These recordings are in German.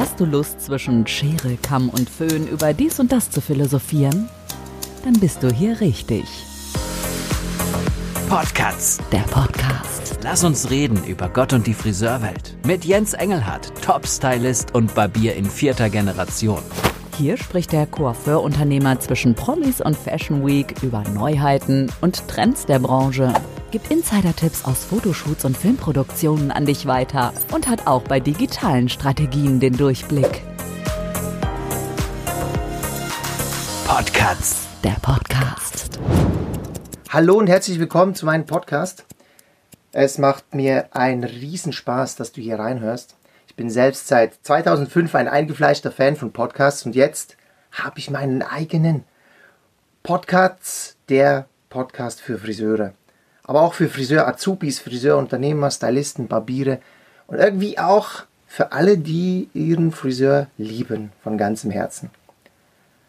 Hast du Lust, zwischen Schere, Kamm und Föhn über dies und das zu philosophieren? Dann bist du hier richtig. Podcasts. Der Podcast. Lass uns reden über Gott und die Friseurwelt. Mit Jens Engelhardt, Top-Stylist und Barbier in vierter Generation. Hier spricht der Coiffeur-Unternehmer zwischen Promis und Fashion Week über Neuheiten und Trends der Branche, gibt Insider-Tipps aus Fotoshoots und Filmproduktionen an dich weiter und hat auch bei digitalen Strategien den Durchblick. Podcasts. Der Podcast. Hallo und herzlich willkommen zu meinem Podcast. Es macht mir einen Riesenspaß, dass du hier reinhörst. Ich bin selbst seit 2005 ein eingefleischter Fan von Podcasts und jetzt habe ich meinen eigenen Podcast, der Podcast für Friseure. Aber auch für Friseur-Azubis, Friseurunternehmer, Stylisten, Barbiere und irgendwie auch für alle, die ihren Friseur lieben von ganzem Herzen.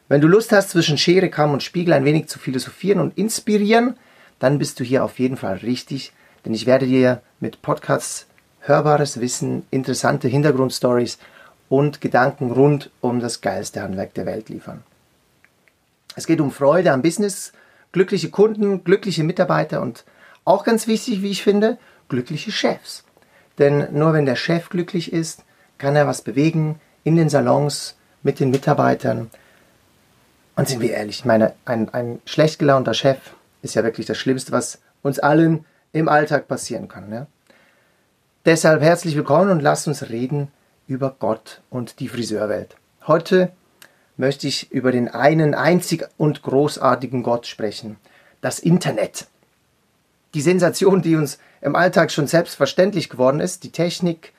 Wenn du Lust hast, zwischen Schere, Kamm und Spiegel ein wenig zu philosophieren und inspirieren, dann bist du hier auf jeden Fall richtig, denn ich werde dir mit Podcasts hörbares Wissen, interessante Hintergrundstories und Gedanken rund um das geilste Handwerk der Welt liefern. Es geht um Freude am Business, glückliche Kunden, glückliche Mitarbeiter und auch ganz wichtig, wie ich finde, glückliche Chefs. Denn nur wenn der Chef glücklich ist, kann er was bewegen in den Salons mit den Mitarbeitern. Und sind wir ehrlich, ich meine, ein, ein schlecht gelaunter Chef ist ja wirklich das Schlimmste, was uns allen im Alltag passieren kann. Ne? Deshalb herzlich willkommen und lasst uns reden über Gott und die Friseurwelt. Heute möchte ich über den einen einzig und großartigen Gott sprechen, das Internet. Die Sensation, die uns im Alltag schon selbstverständlich geworden ist, die Technik,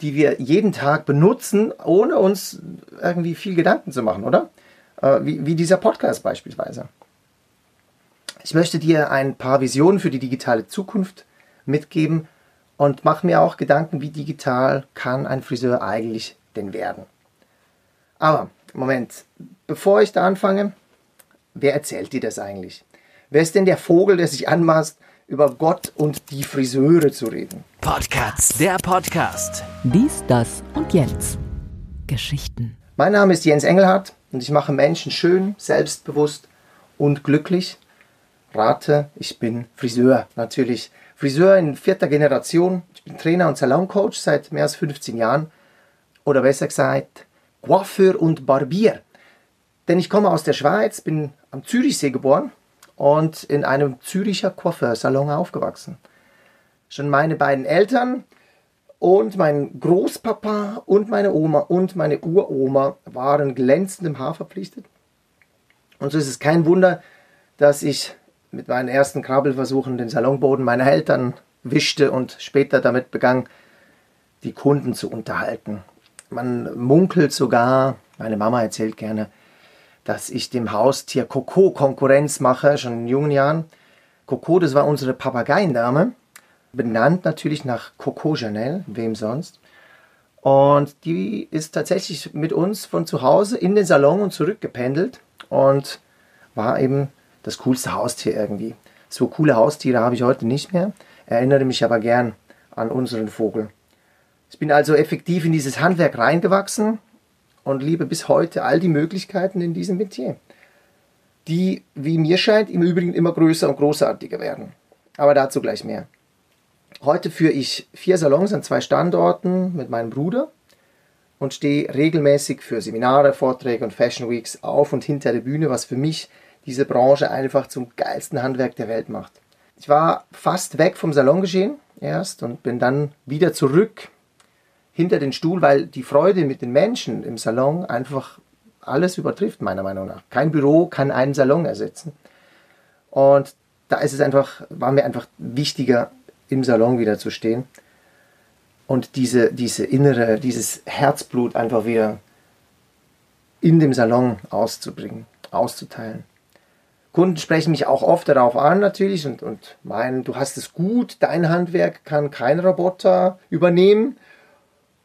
die wir jeden Tag benutzen, ohne uns irgendwie viel Gedanken zu machen, oder? Äh, wie, wie dieser Podcast beispielsweise. Ich möchte dir ein paar Visionen für die digitale Zukunft mitgeben, und mache mir auch Gedanken, wie digital kann ein Friseur eigentlich denn werden. Aber, Moment, bevor ich da anfange, wer erzählt dir das eigentlich? Wer ist denn der Vogel, der sich anmaßt, über Gott und die Friseure zu reden? Podcasts. Der Podcast. Dies, das und Jens. Geschichten. Mein Name ist Jens Engelhardt und ich mache Menschen schön, selbstbewusst und glücklich. Rate, ich bin Friseur. Natürlich Friseur in vierter Generation. Ich bin Trainer und Saloncoach seit mehr als 15 Jahren. Oder besser gesagt, Coiffeur und Barbier. Denn ich komme aus der Schweiz, bin am Zürichsee geboren und in einem Züricher Coiffeursalon aufgewachsen. Schon meine beiden Eltern und mein Großpapa und meine Oma und meine Uroma waren glänzendem Haar verpflichtet. Und so ist es kein Wunder, dass ich mit meinen ersten Krabbelversuchen den Salonboden meiner Eltern wischte und später damit begann, die Kunden zu unterhalten. Man munkelt sogar, meine Mama erzählt gerne, dass ich dem Haustier Coco Konkurrenz mache, schon in jungen Jahren. Coco, das war unsere Papageiendame, benannt natürlich nach Coco Janelle, wem sonst. Und die ist tatsächlich mit uns von zu Hause in den Salon und zurück gependelt und war eben das coolste Haustier irgendwie. So coole Haustiere habe ich heute nicht mehr, erinnere mich aber gern an unseren Vogel. Ich bin also effektiv in dieses Handwerk reingewachsen und liebe bis heute all die Möglichkeiten in diesem Metier, die, wie mir scheint, im Übrigen immer größer und großartiger werden. Aber dazu gleich mehr. Heute führe ich vier Salons an zwei Standorten mit meinem Bruder und stehe regelmäßig für Seminare, Vorträge und Fashion Weeks auf und hinter der Bühne, was für mich diese Branche einfach zum geilsten Handwerk der Welt macht. Ich war fast weg vom Salongeschehen erst und bin dann wieder zurück hinter den Stuhl, weil die Freude mit den Menschen im Salon einfach alles übertrifft, meiner Meinung nach. Kein Büro kann einen Salon ersetzen. Und da ist es einfach, war mir einfach wichtiger, im Salon wieder zu stehen und diese, diese innere, dieses Herzblut einfach wieder in dem Salon auszubringen, auszuteilen. Kunden sprechen mich auch oft darauf an natürlich und, und meinen, du hast es gut, dein Handwerk kann kein Roboter übernehmen.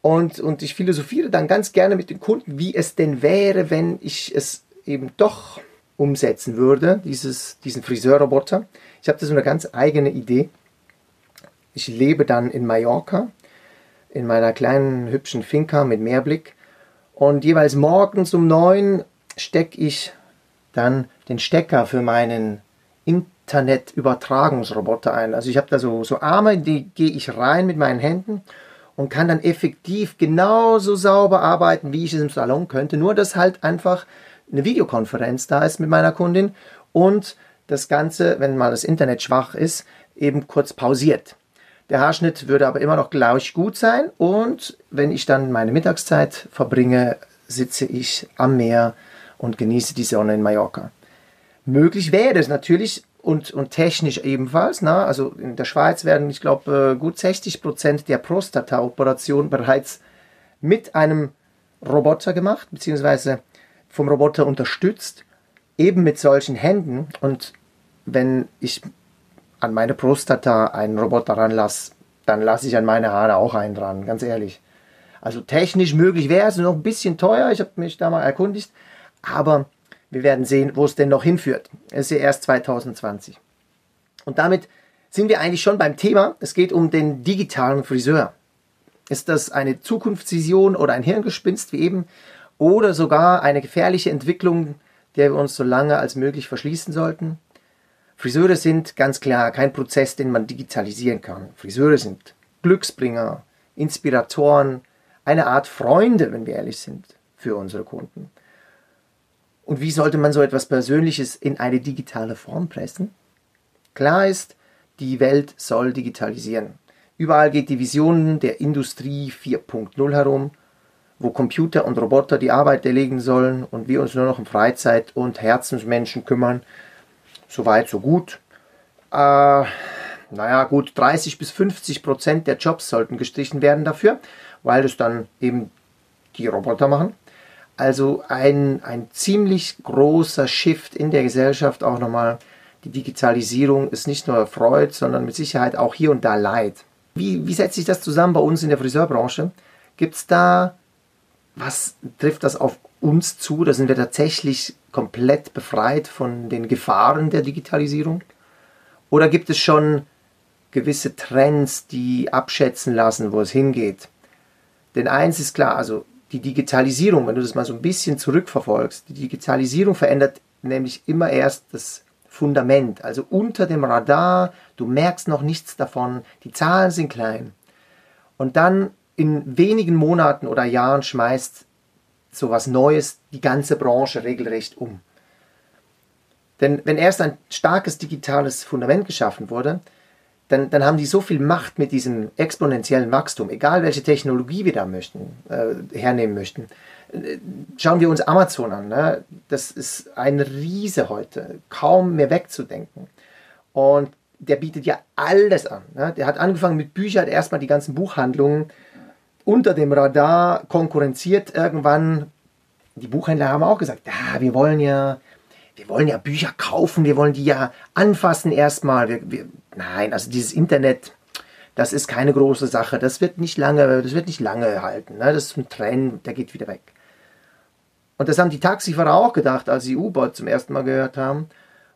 Und, und ich philosophiere dann ganz gerne mit den Kunden, wie es denn wäre, wenn ich es eben doch umsetzen würde, dieses, diesen Friseurroboter. Ich habe da so eine ganz eigene Idee. Ich lebe dann in Mallorca, in meiner kleinen hübschen Finca mit Meerblick Und jeweils morgens um neun stecke ich dann den Stecker für meinen Internetübertragungsroboter ein. Also ich habe da so, so Arme, die gehe ich rein mit meinen Händen und kann dann effektiv genauso sauber arbeiten, wie ich es im Salon könnte. Nur, dass halt einfach eine Videokonferenz da ist mit meiner Kundin und das Ganze, wenn mal das Internet schwach ist, eben kurz pausiert. Der Haarschnitt würde aber immer noch gleich gut sein und wenn ich dann meine Mittagszeit verbringe, sitze ich am Meer und genieße die Sonne in Mallorca. Möglich wäre es natürlich und, und technisch ebenfalls. Na? Also in der Schweiz werden, ich glaube, äh, gut 60 Prozent der Prostata-Operationen bereits mit einem Roboter gemacht, beziehungsweise vom Roboter unterstützt, eben mit solchen Händen. Und wenn ich an meine Prostata einen Roboter ranlasse, dann lasse ich an meine Haare auch einen dran, ganz ehrlich. Also technisch möglich wäre es noch ein bisschen teuer, ich habe mich da mal erkundigt, aber wir werden sehen, wo es denn noch hinführt. Es ist ja erst 2020. Und damit sind wir eigentlich schon beim Thema. Es geht um den digitalen Friseur. Ist das eine Zukunftsvision oder ein Hirngespinst wie eben? Oder sogar eine gefährliche Entwicklung, der wir uns so lange als möglich verschließen sollten? Friseure sind ganz klar kein Prozess, den man digitalisieren kann. Friseure sind Glücksbringer, Inspiratoren, eine Art Freunde, wenn wir ehrlich sind, für unsere Kunden. Und wie sollte man so etwas Persönliches in eine digitale Form pressen? Klar ist, die Welt soll digitalisieren. Überall geht die Vision der Industrie 4.0 herum, wo Computer und Roboter die Arbeit erlegen sollen und wir uns nur noch um Freizeit und Herzensmenschen kümmern. Soweit, so gut. Äh, naja, gut, 30 bis 50 Prozent der Jobs sollten gestrichen werden dafür, weil es dann eben die Roboter machen. Also ein, ein ziemlich großer Shift in der Gesellschaft auch nochmal. Die Digitalisierung ist nicht nur Freud, sondern mit Sicherheit auch hier und da Leid. Wie, wie setzt sich das zusammen bei uns in der Friseurbranche? Gibt es da, was trifft das auf uns zu? Da sind wir tatsächlich komplett befreit von den Gefahren der Digitalisierung? Oder gibt es schon gewisse Trends, die abschätzen lassen, wo es hingeht? Denn eins ist klar, also die Digitalisierung, wenn du das mal so ein bisschen zurückverfolgst, die Digitalisierung verändert nämlich immer erst das Fundament, also unter dem Radar, du merkst noch nichts davon, die Zahlen sind klein. Und dann in wenigen Monaten oder Jahren schmeißt so was Neues die ganze Branche regelrecht um. Denn wenn erst ein starkes digitales Fundament geschaffen wurde, dann, dann haben die so viel Macht mit diesem exponentiellen Wachstum, egal welche Technologie wir da möchten, äh, hernehmen möchten. Schauen wir uns Amazon an. Ne? Das ist ein Riese heute, kaum mehr wegzudenken. Und der bietet ja alles an. Ne? Der hat angefangen mit Büchern, hat erstmal die ganzen Buchhandlungen unter dem Radar konkurrenziert. Irgendwann, die Buchhändler haben auch gesagt, ja, wir wollen ja wir wollen ja Bücher kaufen, wir wollen die ja anfassen erstmal. Wir, wir, nein, also dieses Internet, das ist keine große Sache. Das wird nicht lange, das wird nicht lange halten. Ne? Das ist ein Trend, der geht wieder weg. Und das haben die Taxifahrer auch gedacht, als sie Uber zum ersten Mal gehört haben.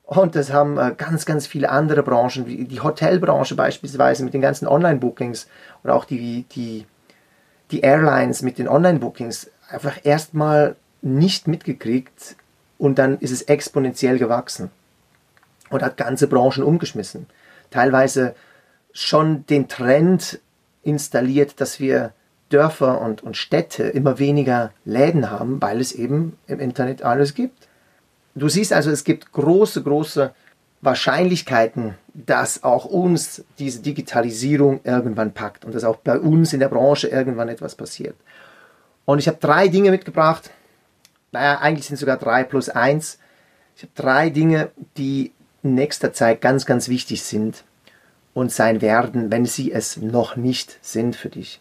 Und das haben äh, ganz, ganz viele andere Branchen, wie die Hotelbranche beispielsweise mit den ganzen Online-Bookings und auch die, die, die Airlines mit den Online-Bookings einfach erstmal nicht mitgekriegt, und dann ist es exponentiell gewachsen und hat ganze Branchen umgeschmissen. Teilweise schon den Trend installiert, dass wir Dörfer und, und Städte immer weniger Läden haben, weil es eben im Internet alles gibt. Du siehst also, es gibt große, große Wahrscheinlichkeiten, dass auch uns diese Digitalisierung irgendwann packt und dass auch bei uns in der Branche irgendwann etwas passiert. Und ich habe drei Dinge mitgebracht, naja, eigentlich sind es sogar drei plus eins. Ich habe drei Dinge, die in nächster Zeit ganz, ganz wichtig sind und sein werden, wenn sie es noch nicht sind für dich.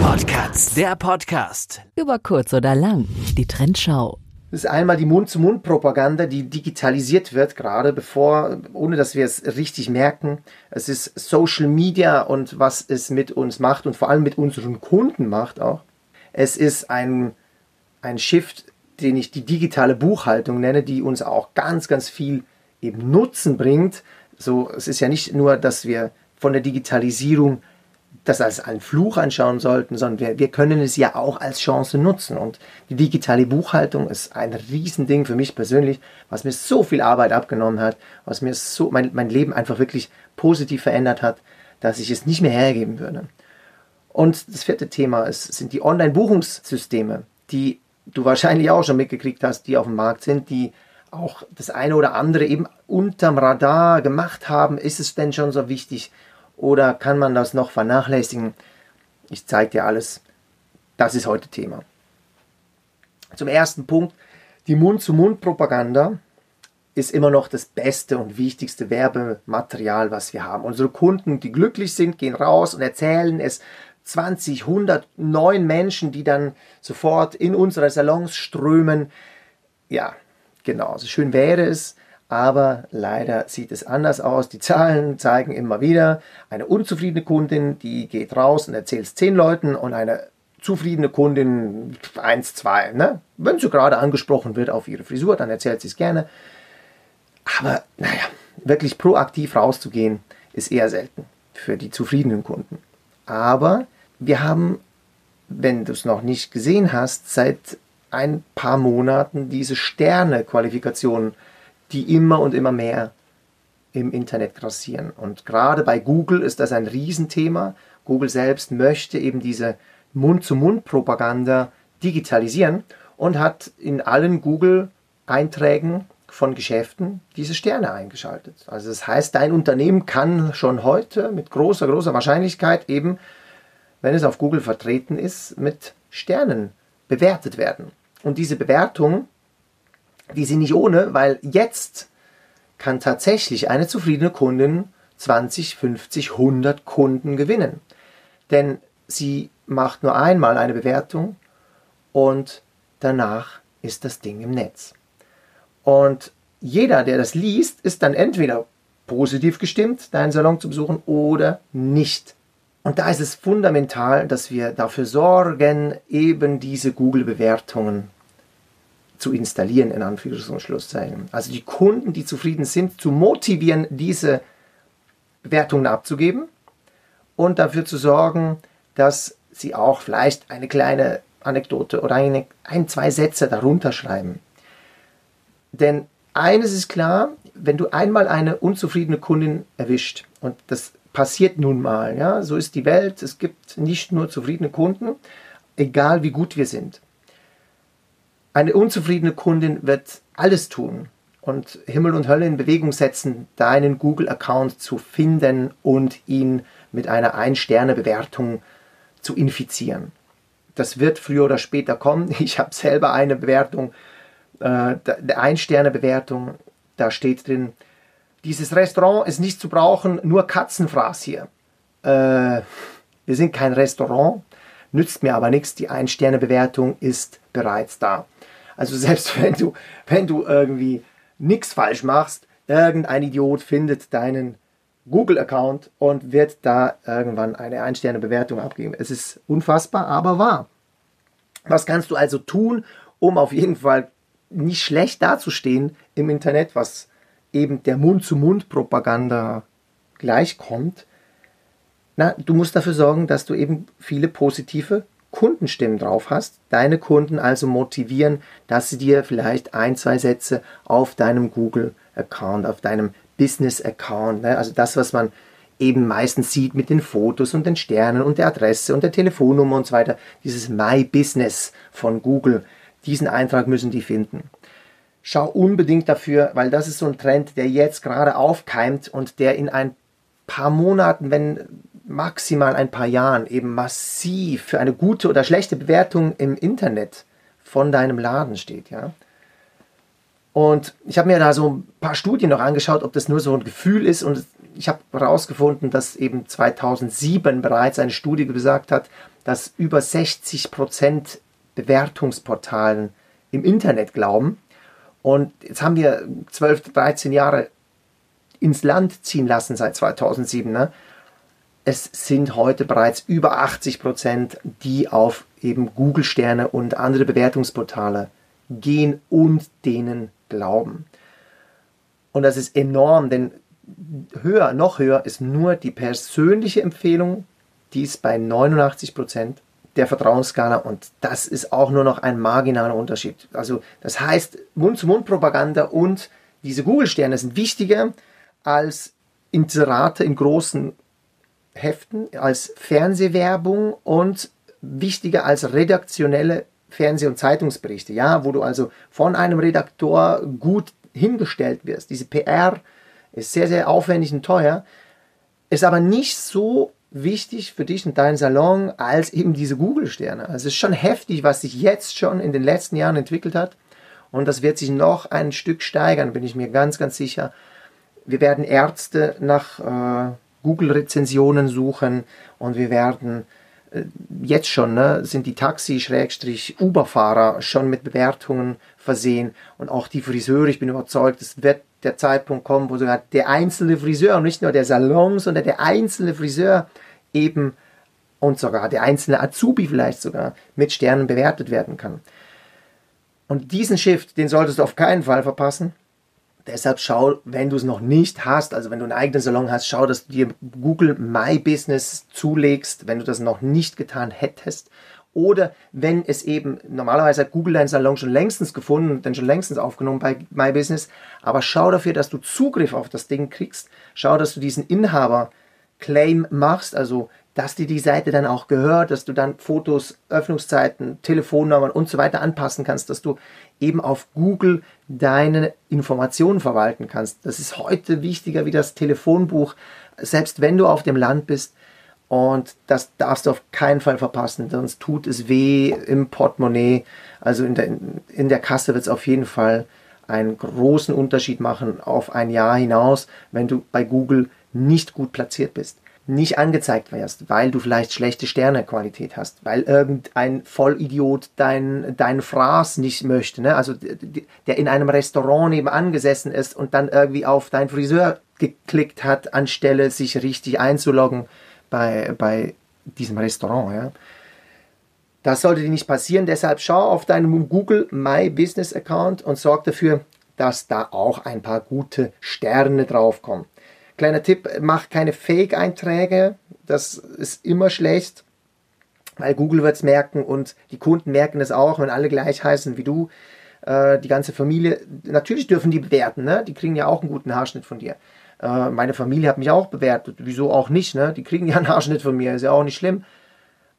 Podcasts, der Podcast. Über kurz oder lang, die Trendschau. Das ist einmal die Mund-zu-Mund-Propaganda, die digitalisiert wird, gerade bevor, ohne dass wir es richtig merken. Es ist Social Media und was es mit uns macht und vor allem mit unseren Kunden macht auch. Es ist ein, ein Shift den ich die digitale Buchhaltung nenne, die uns auch ganz, ganz viel eben Nutzen bringt. So, es ist ja nicht nur, dass wir von der Digitalisierung das als einen Fluch anschauen sollten, sondern wir, wir können es ja auch als Chance nutzen. Und die digitale Buchhaltung ist ein Riesending für mich persönlich, was mir so viel Arbeit abgenommen hat, was mir so mein, mein Leben einfach wirklich positiv verändert hat, dass ich es nicht mehr hergeben würde. Und das vierte Thema ist, sind die Online-Buchungssysteme, die du wahrscheinlich auch schon mitgekriegt hast, die auf dem Markt sind, die auch das eine oder andere eben unterm Radar gemacht haben. Ist es denn schon so wichtig oder kann man das noch vernachlässigen? Ich zeige dir alles. Das ist heute Thema. Zum ersten Punkt, die Mund-zu-Mund-Propaganda ist immer noch das beste und wichtigste Werbematerial, was wir haben. Unsere Kunden, die glücklich sind, gehen raus und erzählen es 20, 100 neuen Menschen, die dann sofort in unsere Salons strömen. Ja, genau, so schön wäre es, aber leider sieht es anders aus. Die Zahlen zeigen immer wieder, eine unzufriedene Kundin, die geht raus und erzählt es zehn Leuten und eine zufriedene Kundin eins, zwei. Ne? Wenn sie gerade angesprochen wird auf ihre Frisur, dann erzählt sie es gerne. Aber naja, wirklich proaktiv rauszugehen, ist eher selten für die zufriedenen Kunden. Aber wir haben, wenn du es noch nicht gesehen hast, seit ein paar Monaten diese Sterne-Qualifikationen, die immer und immer mehr im Internet grassieren. Und gerade bei Google ist das ein Riesenthema. Google selbst möchte eben diese Mund-zu-Mund-Propaganda digitalisieren und hat in allen Google-Einträgen von Geschäften diese Sterne eingeschaltet. Also das heißt, dein Unternehmen kann schon heute mit großer, großer Wahrscheinlichkeit eben, wenn es auf Google vertreten ist, mit Sternen bewertet werden. Und diese Bewertung, die sind nicht ohne, weil jetzt kann tatsächlich eine zufriedene Kundin 20, 50, 100 Kunden gewinnen. Denn sie macht nur einmal eine Bewertung und danach ist das Ding im Netz. Und jeder, der das liest, ist dann entweder positiv gestimmt, deinen Salon zu besuchen oder nicht. Und da ist es fundamental, dass wir dafür sorgen, eben diese Google-Bewertungen zu installieren, in Anführungs- und Schlusszeichen. Also die Kunden, die zufrieden sind, zu motivieren, diese Bewertungen abzugeben und dafür zu sorgen, dass sie auch vielleicht eine kleine Anekdote oder eine, ein, zwei Sätze darunter schreiben. Denn eines ist klar, wenn du einmal eine unzufriedene Kundin erwischt, und das passiert nun mal, ja, so ist die Welt, es gibt nicht nur zufriedene Kunden, egal wie gut wir sind. Eine unzufriedene Kundin wird alles tun und Himmel und Hölle in Bewegung setzen, deinen Google-Account zu finden und ihn mit einer Ein-Sterne-Bewertung zu infizieren. Das wird früher oder später kommen. Ich habe selber eine Bewertung äh, Ein-Sterne-Bewertung, da steht drin, dieses Restaurant ist nicht zu brauchen, nur Katzenfraß hier. Äh, wir sind kein Restaurant, nützt mir aber nichts, die Ein-Sterne-Bewertung ist bereits da. Also selbst wenn du, wenn du irgendwie nichts falsch machst, irgendein Idiot findet deinen Google-Account und wird da irgendwann eine Ein-Sterne-Bewertung abgeben. Es ist unfassbar, aber wahr. Was kannst du also tun, um auf jeden Fall nicht schlecht dazustehen im Internet, was eben der Mund-zu-Mund-Propaganda gleichkommt. Na, du musst dafür sorgen, dass du eben viele positive Kundenstimmen drauf hast, deine Kunden also motivieren, dass sie dir vielleicht ein, zwei Sätze auf deinem Google-Account, auf deinem Business-Account, ne, also das, was man eben meistens sieht mit den Fotos und den Sternen und der Adresse und der Telefonnummer und so weiter, dieses My Business von Google, diesen Eintrag müssen die finden. Schau unbedingt dafür, weil das ist so ein Trend, der jetzt gerade aufkeimt und der in ein paar Monaten, wenn maximal ein paar Jahren eben massiv für eine gute oder schlechte Bewertung im Internet von deinem Laden steht, ja. Und ich habe mir da so ein paar Studien noch angeschaut, ob das nur so ein Gefühl ist. Und ich habe herausgefunden, dass eben 2007 bereits eine Studie gesagt hat, dass über 60 Prozent Bewertungsportalen im Internet glauben. Und jetzt haben wir 12, 13 Jahre ins Land ziehen lassen seit 2007. Ne? Es sind heute bereits über 80 Prozent, die auf eben Google-Sterne und andere Bewertungsportale gehen und denen glauben. Und das ist enorm, denn höher, noch höher ist nur die persönliche Empfehlung die ist bei 89 Prozent der Vertrauensskala und das ist auch nur noch ein marginaler Unterschied. Also das heißt, Mund-zu-Mund-Propaganda und diese Google-Sterne sind wichtiger als Inserate in großen Heften, als Fernsehwerbung und wichtiger als redaktionelle Fernseh- und Zeitungsberichte, ja, wo du also von einem Redaktor gut hingestellt wirst. Diese PR ist sehr, sehr aufwendig und teuer, ist aber nicht so wichtig für dich und deinen Salon als eben diese Google-Sterne. Also es ist schon heftig, was sich jetzt schon in den letzten Jahren entwickelt hat. Und das wird sich noch ein Stück steigern, bin ich mir ganz, ganz sicher. Wir werden Ärzte nach äh, Google-Rezensionen suchen und wir werden äh, jetzt schon, ne, sind die Taxi-Uber-Fahrer schon mit Bewertungen versehen und auch die Friseure, ich bin überzeugt, es wird der Zeitpunkt kommen, wo sogar der einzelne Friseur und nicht nur der Salon, sondern der einzelne Friseur eben und sogar der einzelne Azubi vielleicht sogar mit Sternen bewertet werden kann. Und diesen Shift, den solltest du auf keinen Fall verpassen. Deshalb schau, wenn du es noch nicht hast, also wenn du einen eigenen Salon hast, schau, dass du dir Google My Business zulegst, wenn du das noch nicht getan hättest. Oder wenn es eben, normalerweise hat Google deinen Salon schon längstens gefunden, dann schon längstens aufgenommen bei My Business, aber schau dafür, dass du Zugriff auf das Ding kriegst. Schau, dass du diesen Inhaber-Claim machst, also dass dir die Seite dann auch gehört, dass du dann Fotos, Öffnungszeiten, Telefonnummern und so weiter anpassen kannst, dass du eben auf Google deine Informationen verwalten kannst. Das ist heute wichtiger wie das Telefonbuch, selbst wenn du auf dem Land bist. Und das darfst du auf keinen Fall verpassen, sonst tut es weh im Portemonnaie. Also in der, in der Kasse wird es auf jeden Fall einen großen Unterschied machen auf ein Jahr hinaus, wenn du bei Google nicht gut platziert bist nicht angezeigt wirst, weil du vielleicht schlechte Sternequalität hast, weil irgendein Vollidiot dein, dein Fraß nicht möchte, ne? also der in einem Restaurant nebenan gesessen ist und dann irgendwie auf deinen Friseur geklickt hat, anstelle sich richtig einzuloggen bei, bei diesem Restaurant. Ja? Das sollte dir nicht passieren, deshalb schau auf deinen Google My Business Account und sorg dafür, dass da auch ein paar gute Sterne draufkommen. Kleiner Tipp, mach keine Fake-Einträge. Das ist immer schlecht, weil Google wird es merken und die Kunden merken es auch, wenn alle gleich heißen wie du. Äh, die ganze Familie, natürlich dürfen die bewerten, ne? die kriegen ja auch einen guten Haarschnitt von dir. Äh, meine Familie hat mich auch bewertet, wieso auch nicht, ne? die kriegen ja einen Haarschnitt von mir, ist ja auch nicht schlimm.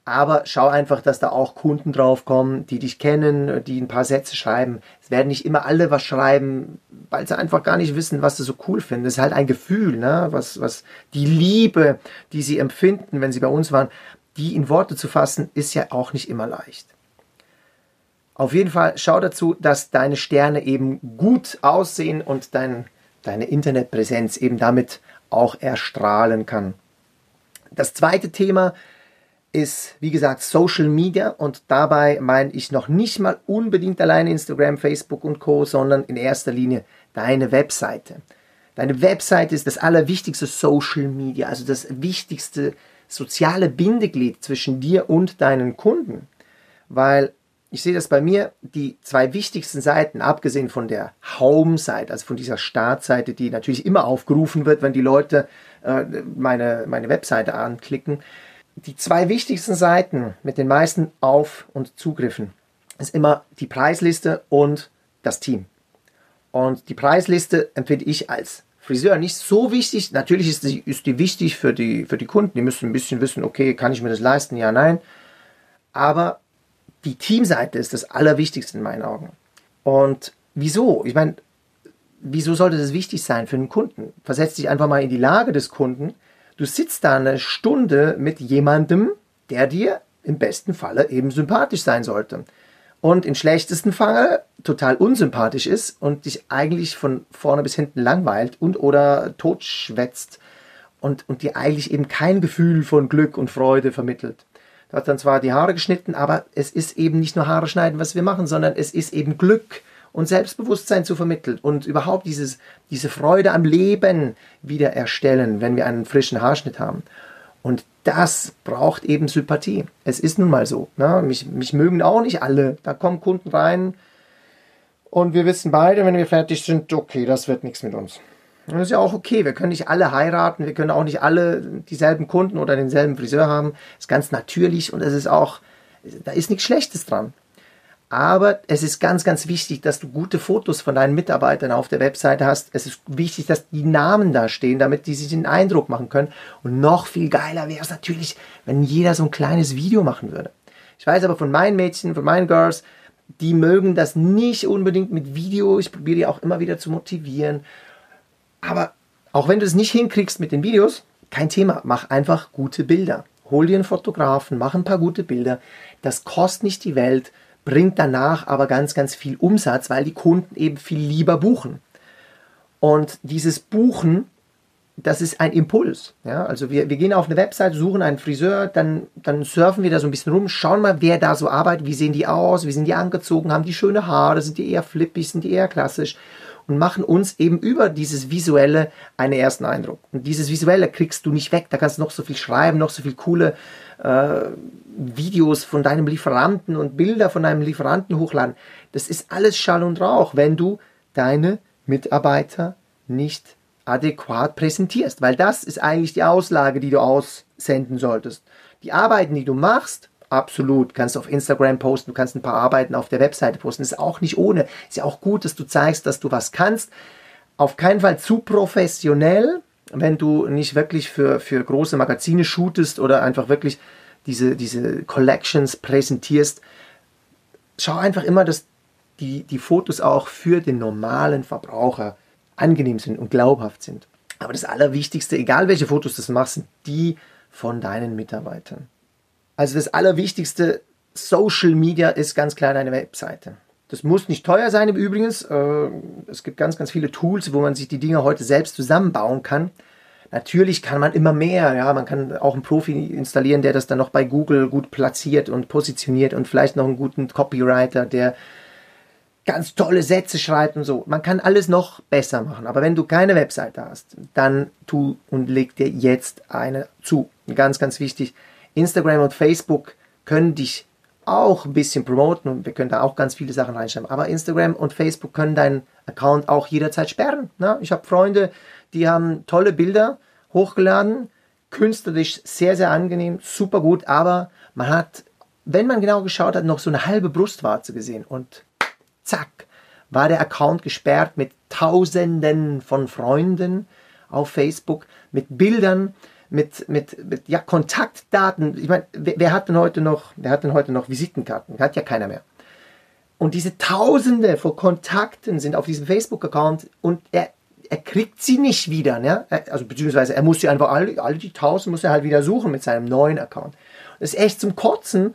Aber schau einfach, dass da auch Kunden draufkommen, die dich kennen, die ein paar Sätze schreiben. Es werden nicht immer alle was schreiben, weil sie einfach gar nicht wissen, was sie so cool finden. Es ist halt ein Gefühl, ne? was, was die Liebe, die sie empfinden, wenn sie bei uns waren, die in Worte zu fassen, ist ja auch nicht immer leicht. Auf jeden Fall schau dazu, dass deine Sterne eben gut aussehen und dein, deine Internetpräsenz eben damit auch erstrahlen kann. Das zweite Thema ist, wie gesagt, Social Media und dabei meine ich noch nicht mal unbedingt alleine Instagram, Facebook und Co., sondern in erster Linie deine Webseite. Deine Webseite ist das allerwichtigste Social Media, also das wichtigste soziale Bindeglied zwischen dir und deinen Kunden, weil ich sehe das bei mir, die zwei wichtigsten Seiten, abgesehen von der Home-Seite, also von dieser Startseite, die natürlich immer aufgerufen wird, wenn die Leute äh, meine, meine Webseite anklicken, die zwei wichtigsten Seiten mit den meisten Auf- und Zugriffen ist immer die Preisliste und das Team. Und die Preisliste empfinde ich als Friseur nicht so wichtig. Natürlich ist die, ist die wichtig für die, für die Kunden. Die müssen ein bisschen wissen, okay, kann ich mir das leisten? Ja, nein. Aber die Teamseite ist das Allerwichtigste in meinen Augen. Und wieso? Ich meine, wieso sollte das wichtig sein für einen Kunden? Versetz dich einfach mal in die Lage des Kunden. Du sitzt da eine Stunde mit jemandem, der dir im besten Falle eben sympathisch sein sollte. Und im schlechtesten Falle total unsympathisch ist und dich eigentlich von vorne bis hinten langweilt und oder totschwätzt und, und dir eigentlich eben kein Gefühl von Glück und Freude vermittelt. Du hast dann zwar die Haare geschnitten, aber es ist eben nicht nur Haare schneiden, was wir machen, sondern es ist eben Glück und Selbstbewusstsein zu vermitteln und überhaupt dieses, diese Freude am Leben wieder erstellen, wenn wir einen frischen Haarschnitt haben. Und das braucht eben Sympathie. Es ist nun mal so. Ne? Mich, mich mögen auch nicht alle. Da kommen Kunden rein und wir wissen beide, wenn wir fertig sind, okay, das wird nichts mit uns. Das ist ja auch okay. Wir können nicht alle heiraten, wir können auch nicht alle dieselben Kunden oder denselben Friseur haben. Das ist ganz natürlich und es ist auch, da ist nichts Schlechtes dran. Aber es ist ganz, ganz wichtig, dass du gute Fotos von deinen Mitarbeitern auf der Webseite hast. Es ist wichtig, dass die Namen da stehen, damit die sich den Eindruck machen können. Und noch viel geiler wäre es natürlich, wenn jeder so ein kleines Video machen würde. Ich weiß aber von meinen Mädchen, von meinen Girls, die mögen das nicht unbedingt mit Video. Ich probiere die auch immer wieder zu motivieren. Aber auch wenn du es nicht hinkriegst mit den Videos, kein Thema. Mach einfach gute Bilder. Hol dir einen Fotografen, mach ein paar gute Bilder. Das kostet nicht die Welt bringt danach aber ganz, ganz viel Umsatz, weil die Kunden eben viel lieber buchen. Und dieses Buchen, das ist ein Impuls. Ja? Also wir, wir gehen auf eine Website, suchen einen Friseur, dann, dann surfen wir da so ein bisschen rum, schauen mal, wer da so arbeitet, wie sehen die aus, wie sind die angezogen, haben die schöne Haare, sind die eher flippig, sind die eher klassisch und machen uns eben über dieses Visuelle einen ersten Eindruck. Und dieses Visuelle kriegst du nicht weg. Da kannst du noch so viel schreiben, noch so viel coole äh, Videos von deinem Lieferanten und Bilder von deinem Lieferanten hochladen. Das ist alles Schall und Rauch, wenn du deine Mitarbeiter nicht adäquat präsentierst, weil das ist eigentlich die Auslage, die du aussenden solltest. Die Arbeiten, die du machst, absolut, kannst du auf Instagram posten, du kannst ein paar Arbeiten auf der Webseite posten, ist auch nicht ohne, ist ja auch gut, dass du zeigst, dass du was kannst. Auf keinen Fall zu professionell, wenn du nicht wirklich für, für große Magazine shootest oder einfach wirklich diese, diese Collections präsentierst, schau einfach immer, dass die, die Fotos auch für den normalen Verbraucher angenehm sind und glaubhaft sind. Aber das Allerwichtigste, egal welche Fotos du machst, sind die von deinen Mitarbeitern. Also das Allerwichtigste, Social Media ist ganz klar deine Webseite. Das muss nicht teuer sein im Übrigen. Äh, es gibt ganz, ganz viele Tools, wo man sich die Dinge heute selbst zusammenbauen kann. Natürlich kann man immer mehr, ja, man kann auch einen Profi installieren, der das dann noch bei Google gut platziert und positioniert und vielleicht noch einen guten Copywriter, der ganz tolle Sätze schreibt und so. Man kann alles noch besser machen. Aber wenn du keine Webseite hast, dann tu und leg dir jetzt eine zu. Ganz, ganz wichtig. Instagram und Facebook können dich auch ein bisschen promoten und wir können da auch ganz viele Sachen reinschreiben. Aber Instagram und Facebook können deinen Account auch jederzeit sperren. Ne? Ich habe Freunde, die haben tolle Bilder hochgeladen, künstlerisch sehr, sehr angenehm, super gut, aber man hat, wenn man genau geschaut hat, noch so eine halbe Brustwarze gesehen und zack, war der Account gesperrt mit Tausenden von Freunden auf Facebook, mit Bildern, mit, mit, mit ja, Kontaktdaten. Ich meine, wer, wer, hat denn heute noch, wer hat denn heute noch Visitenkarten? Hat ja keiner mehr. Und diese Tausende von Kontakten sind auf diesem Facebook-Account und er, er kriegt sie nicht wieder. Ne? Also beziehungsweise er muss sie einfach alle, alle die Tausend muss er halt wieder suchen mit seinem neuen Account. Das ist echt zum Kotzen,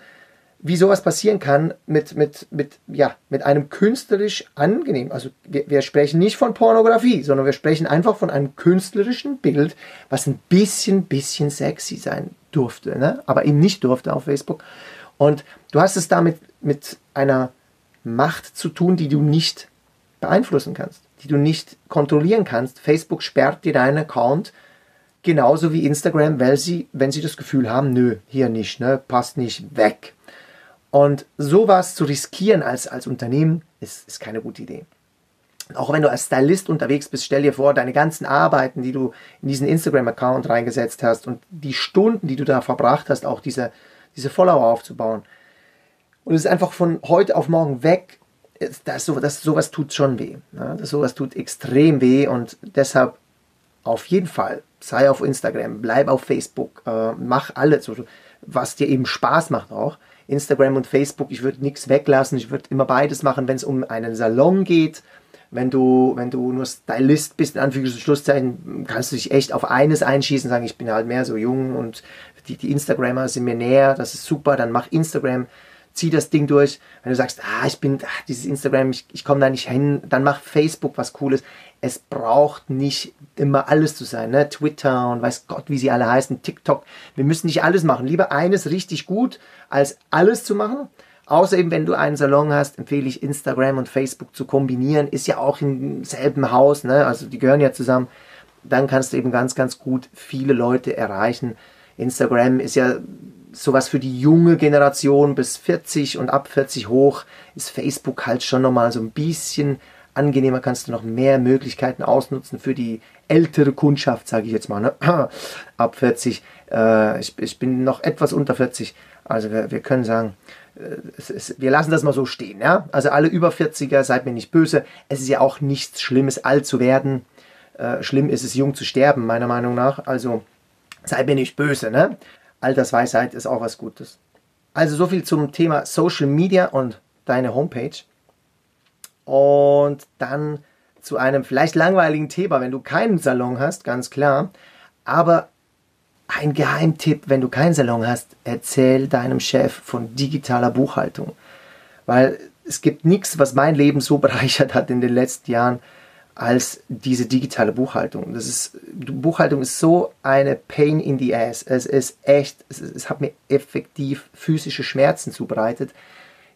wie sowas passieren kann mit, mit, mit, ja, mit einem künstlerisch angenehm. Also wir, wir, sprechen nicht von Pornografie, sondern wir sprechen einfach von einem künstlerischen Bild, was ein bisschen, bisschen sexy sein durfte, ne? aber eben nicht durfte auf Facebook. Und du hast es damit mit einer Macht zu tun, die du nicht beeinflussen kannst, die du nicht kontrollieren kannst. Facebook sperrt dir deinen Account genauso wie Instagram, weil sie, wenn sie das Gefühl haben, nö, hier nicht, ne, passt nicht, weg. Und sowas zu riskieren als, als Unternehmen ist, ist keine gute Idee. Auch wenn du als Stylist unterwegs bist, stell dir vor, deine ganzen Arbeiten, die du in diesen Instagram-Account reingesetzt hast und die Stunden, die du da verbracht hast, auch diese, diese Follower aufzubauen. Und es ist einfach von heute auf morgen weg. Das, das, sowas tut schon weh. Ne? Das, sowas tut extrem weh und deshalb auf jeden Fall sei auf Instagram, bleib auf Facebook, äh, mach alles, was dir eben Spaß macht auch. Instagram und Facebook, ich würde nichts weglassen, ich würde immer beides machen, wenn es um einen Salon geht. Wenn du, wenn du nur Stylist bist, in Anführungs- und Schlusszeichen, kannst du dich echt auf eines einschießen, sagen, ich bin halt mehr so jung und die, die Instagrammer sind mir näher, das ist super, dann mach Instagram, zieh das Ding durch. Wenn du sagst, ah, ich bin, ah, dieses Instagram, ich, ich komme da nicht hin, dann mach Facebook was Cooles. Es braucht nicht immer alles zu sein, ne? Twitter und weiß Gott, wie sie alle heißen, TikTok. Wir müssen nicht alles machen. Lieber eines richtig gut, als alles zu machen. Außer eben, wenn du einen Salon hast, empfehle ich Instagram und Facebook zu kombinieren. Ist ja auch im selben Haus, ne? Also die gehören ja zusammen. Dann kannst du eben ganz, ganz gut viele Leute erreichen. Instagram ist ja sowas für die junge Generation bis 40 und ab 40 hoch ist Facebook halt schon nochmal so ein bisschen angenehmer, kannst du noch mehr Möglichkeiten ausnutzen für die ältere Kundschaft, sage ich jetzt mal. Ne? Ab 40, äh, ich, ich bin noch etwas unter 40, also wir, wir können sagen, äh, es, es, wir lassen das mal so stehen. Ja? Also alle über 40er, seid mir nicht böse. Es ist ja auch nichts Schlimmes, alt zu werden. Äh, schlimm ist es, jung zu sterben, meiner Meinung nach. Also seid mir nicht böse. Ne? Altersweisheit ist auch was Gutes. Also so viel zum Thema Social Media und deine Homepage. Und dann zu einem vielleicht langweiligen Thema, wenn du keinen Salon hast, ganz klar. Aber ein Geheimtipp, wenn du keinen Salon hast, erzähl deinem Chef von digitaler Buchhaltung. Weil es gibt nichts, was mein Leben so bereichert hat in den letzten Jahren, als diese digitale Buchhaltung. Das ist, Buchhaltung ist so eine Pain in the Ass. Es ist echt, es, es hat mir effektiv physische Schmerzen zubereitet,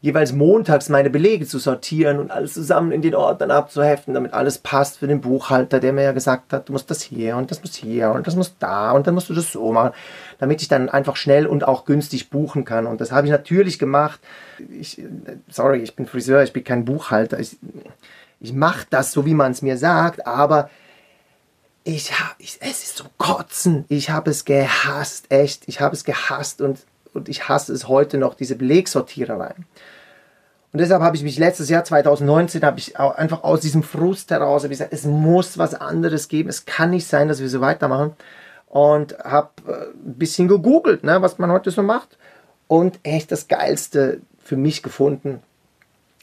jeweils montags meine Belege zu sortieren und alles zusammen in den Ordnern abzuheften, damit alles passt für den Buchhalter, der mir ja gesagt hat, du musst das hier und das muss hier und das muss da und dann musst du das so machen, damit ich dann einfach schnell und auch günstig buchen kann. Und das habe ich natürlich gemacht. Ich, sorry, ich bin Friseur, ich bin kein Buchhalter. Ich, ich mache das so, wie man es mir sagt, aber ich habe, es ist so kotzen. Ich habe es gehasst, echt. Ich habe es gehasst und und ich hasse es heute noch, diese Belegsortiererei. Und deshalb habe ich mich letztes Jahr, 2019, habe ich einfach aus diesem Frust heraus gesagt, es muss was anderes geben. Es kann nicht sein, dass wir so weitermachen. Und habe äh, ein bisschen gegoogelt, ne, was man heute so macht. Und echt das Geilste für mich gefunden,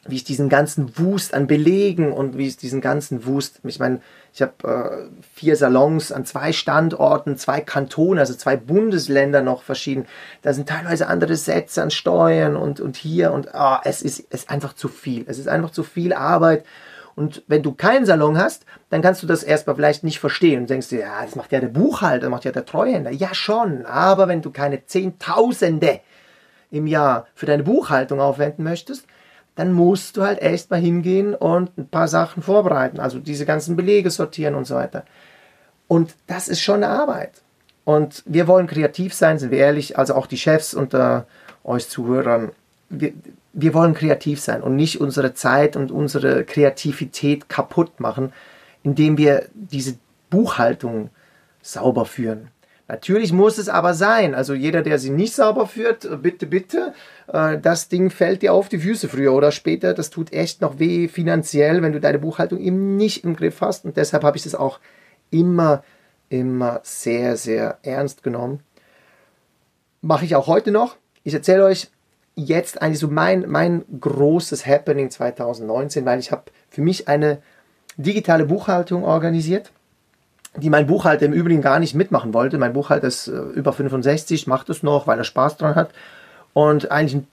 wie ich diesen ganzen Wust an Belegen und wie ich diesen ganzen Wust, ich meine, ich habe äh, vier Salons an zwei Standorten, zwei Kantone, also zwei Bundesländer noch verschieden. Da sind teilweise andere Sätze an Steuern und, und hier und oh, es, ist, es ist einfach zu viel. Es ist einfach zu viel Arbeit. Und wenn du keinen Salon hast, dann kannst du das erstmal vielleicht nicht verstehen und denkst dir, ja, das macht ja der Buchhalter, macht ja der Treuhänder. Ja, schon, aber wenn du keine Zehntausende im Jahr für deine Buchhaltung aufwenden möchtest, dann musst du halt echt mal hingehen und ein paar Sachen vorbereiten, also diese ganzen Belege sortieren und so weiter. Und das ist schon eine Arbeit. Und wir wollen kreativ sein, sind wir ehrlich, also auch die Chefs unter euch Zuhörern. Wir, wir wollen kreativ sein und nicht unsere Zeit und unsere Kreativität kaputt machen, indem wir diese Buchhaltung sauber führen. Natürlich muss es aber sein. Also jeder, der sie nicht sauber führt, bitte, bitte, äh, das Ding fällt dir auf die Füße früher oder später. Das tut echt noch weh finanziell, wenn du deine Buchhaltung eben nicht im Griff hast. Und deshalb habe ich das auch immer, immer sehr, sehr ernst genommen. Mache ich auch heute noch. Ich erzähle euch jetzt eigentlich so mein, mein großes Happening 2019, weil ich habe für mich eine digitale Buchhaltung organisiert die mein Buchhalter im Übrigen gar nicht mitmachen wollte. Mein Buchhalter ist äh, über 65, macht es noch, weil er Spaß dran hat. Und eigentlich ein